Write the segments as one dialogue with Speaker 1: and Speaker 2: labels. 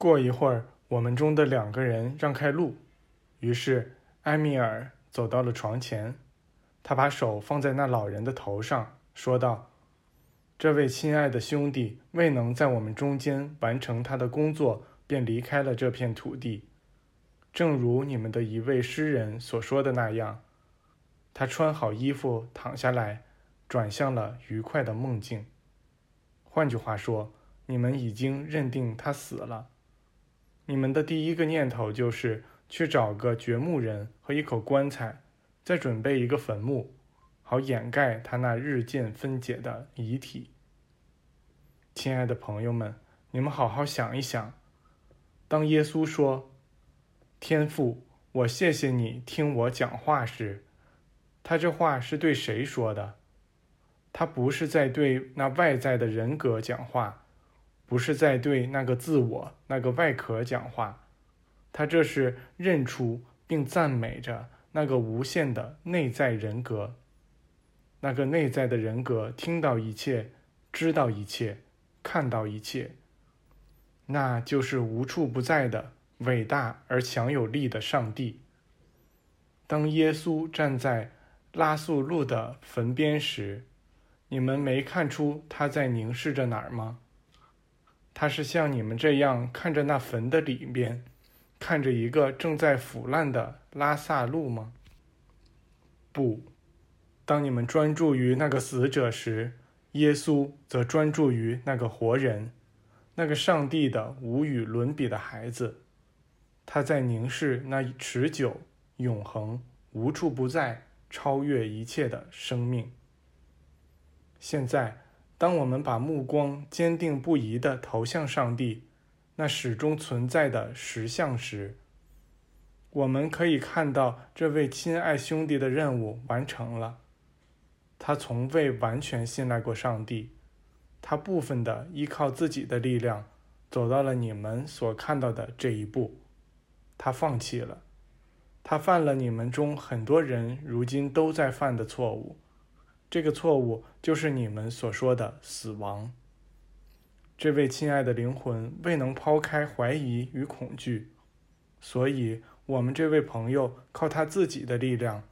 Speaker 1: 过一会儿，我们中的两个人让开路，于是埃米尔走到了床前，他把手放在那老人的头上，说道：“这位亲爱的兄弟未能在我们中间完成他的工作，便离开了这片土地。正如你们的一位诗人所说的那样，他穿好衣服躺下来，转向了愉快的梦境。换句话说，你们已经认定他死了。”你们的第一个念头就是去找个掘墓人和一口棺材，再准备一个坟墓，好掩盖他那日渐分解的遗体。亲爱的朋友们，你们好好想一想，当耶稣说“天父，我谢谢你听我讲话”时，他这话是对谁说的？他不是在对那外在的人格讲话。不是在对那个自我、那个外壳讲话，他这是认出并赞美着那个无限的内在人格。那个内在的人格听到一切，知道一切，看到一切，那就是无处不在的伟大而强有力的上帝。当耶稣站在拉素路的坟边时，你们没看出他在凝视着哪儿吗？他是像你们这样看着那坟的里面，看着一个正在腐烂的拉萨路吗？不，当你们专注于那个死者时，耶稣则专注于那个活人，那个上帝的无与伦比的孩子。他在凝视那持久、永恒、无处不在、超越一切的生命。现在。当我们把目光坚定不移地投向上帝，那始终存在的实相时，我们可以看到这位亲爱兄弟的任务完成了。他从未完全信赖过上帝，他部分的依靠自己的力量，走到了你们所看到的这一步。他放弃了，他犯了你们中很多人如今都在犯的错误。这个错误就是你们所说的死亡。这位亲爱的灵魂未能抛开怀疑与恐惧，所以我们这位朋友靠他自己的力量，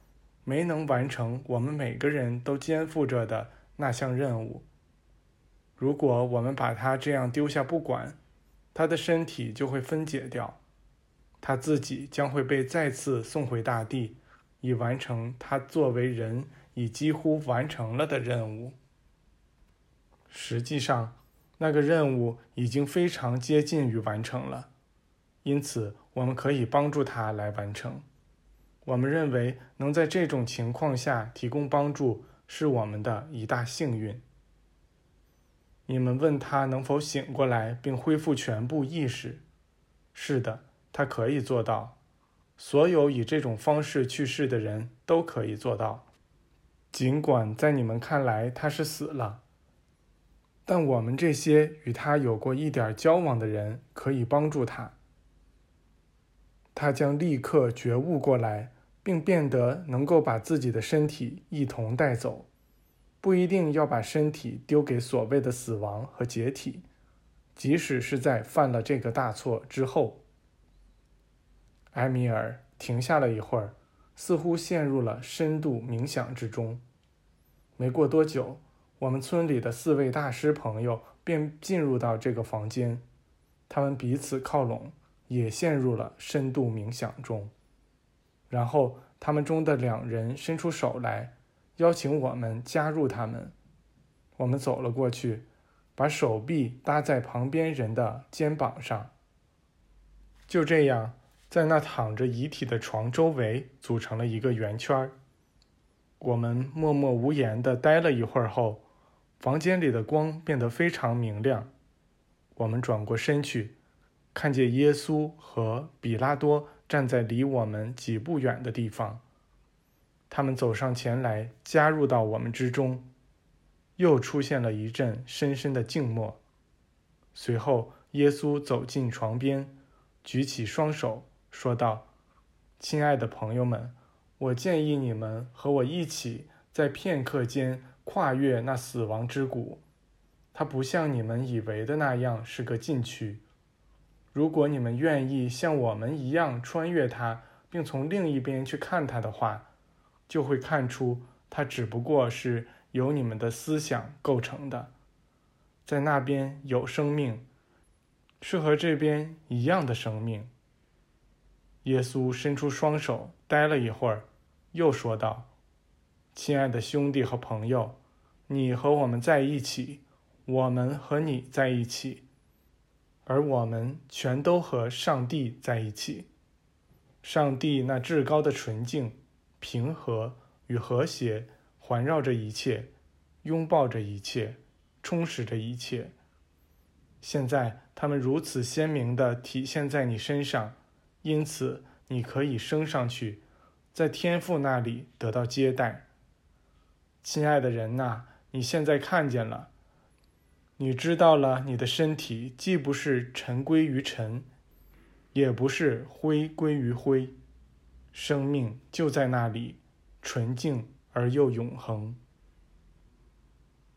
Speaker 1: 没能完成我们每个人都肩负着的那项任务。如果我们把他这样丢下不管，他的身体就会分解掉，他自己将会被再次送回大地，以完成他作为人。已几乎完成了的任务。实际上，那个任务已经非常接近于完成了，因此我们可以帮助他来完成。我们认为能在这种情况下提供帮助是我们的一大幸运。你们问他能否醒过来并恢复全部意识？是的，他可以做到。所有以这种方式去世的人都可以做到。尽管在你们看来他是死了，但我们这些与他有过一点交往的人可以帮助他。他将立刻觉悟过来，并变得能够把自己的身体一同带走，不一定要把身体丢给所谓的死亡和解体，即使是在犯了这个大错之后。埃米尔停下了一会儿。似乎陷入了深度冥想之中。没过多久，我们村里的四位大师朋友便进入到这个房间，他们彼此靠拢，也陷入了深度冥想中。然后，他们中的两人伸出手来，邀请我们加入他们。我们走了过去，把手臂搭在旁边人的肩膀上。就这样。在那躺着遗体的床周围组成了一个圆圈。我们默默无言地待了一会儿后，房间里的光变得非常明亮。我们转过身去，看见耶稣和比拉多站在离我们几步远的地方。他们走上前来，加入到我们之中。又出现了一阵深深的静默。随后，耶稣走进床边，举起双手。说道：“亲爱的朋友们，我建议你们和我一起在片刻间跨越那死亡之谷。它不像你们以为的那样是个禁区。如果你们愿意像我们一样穿越它，并从另一边去看它的话，就会看出它只不过是由你们的思想构成的。在那边有生命，是和这边一样的生命。耶稣伸出双手，待了一会儿，又说道：“亲爱的兄弟和朋友，你和我们在一起，我们和你在一起，而我们全都和上帝在一起。上帝那至高的纯净、平和与和谐，环绕着一切，拥抱着一切，充实着一切。现在，他们如此鲜明地体现在你身上。”因此，你可以升上去，在天父那里得到接待。亲爱的人呐，你现在看见了，你知道了，你的身体既不是尘归于尘，也不是灰归于灰，生命就在那里，纯净而又永恒。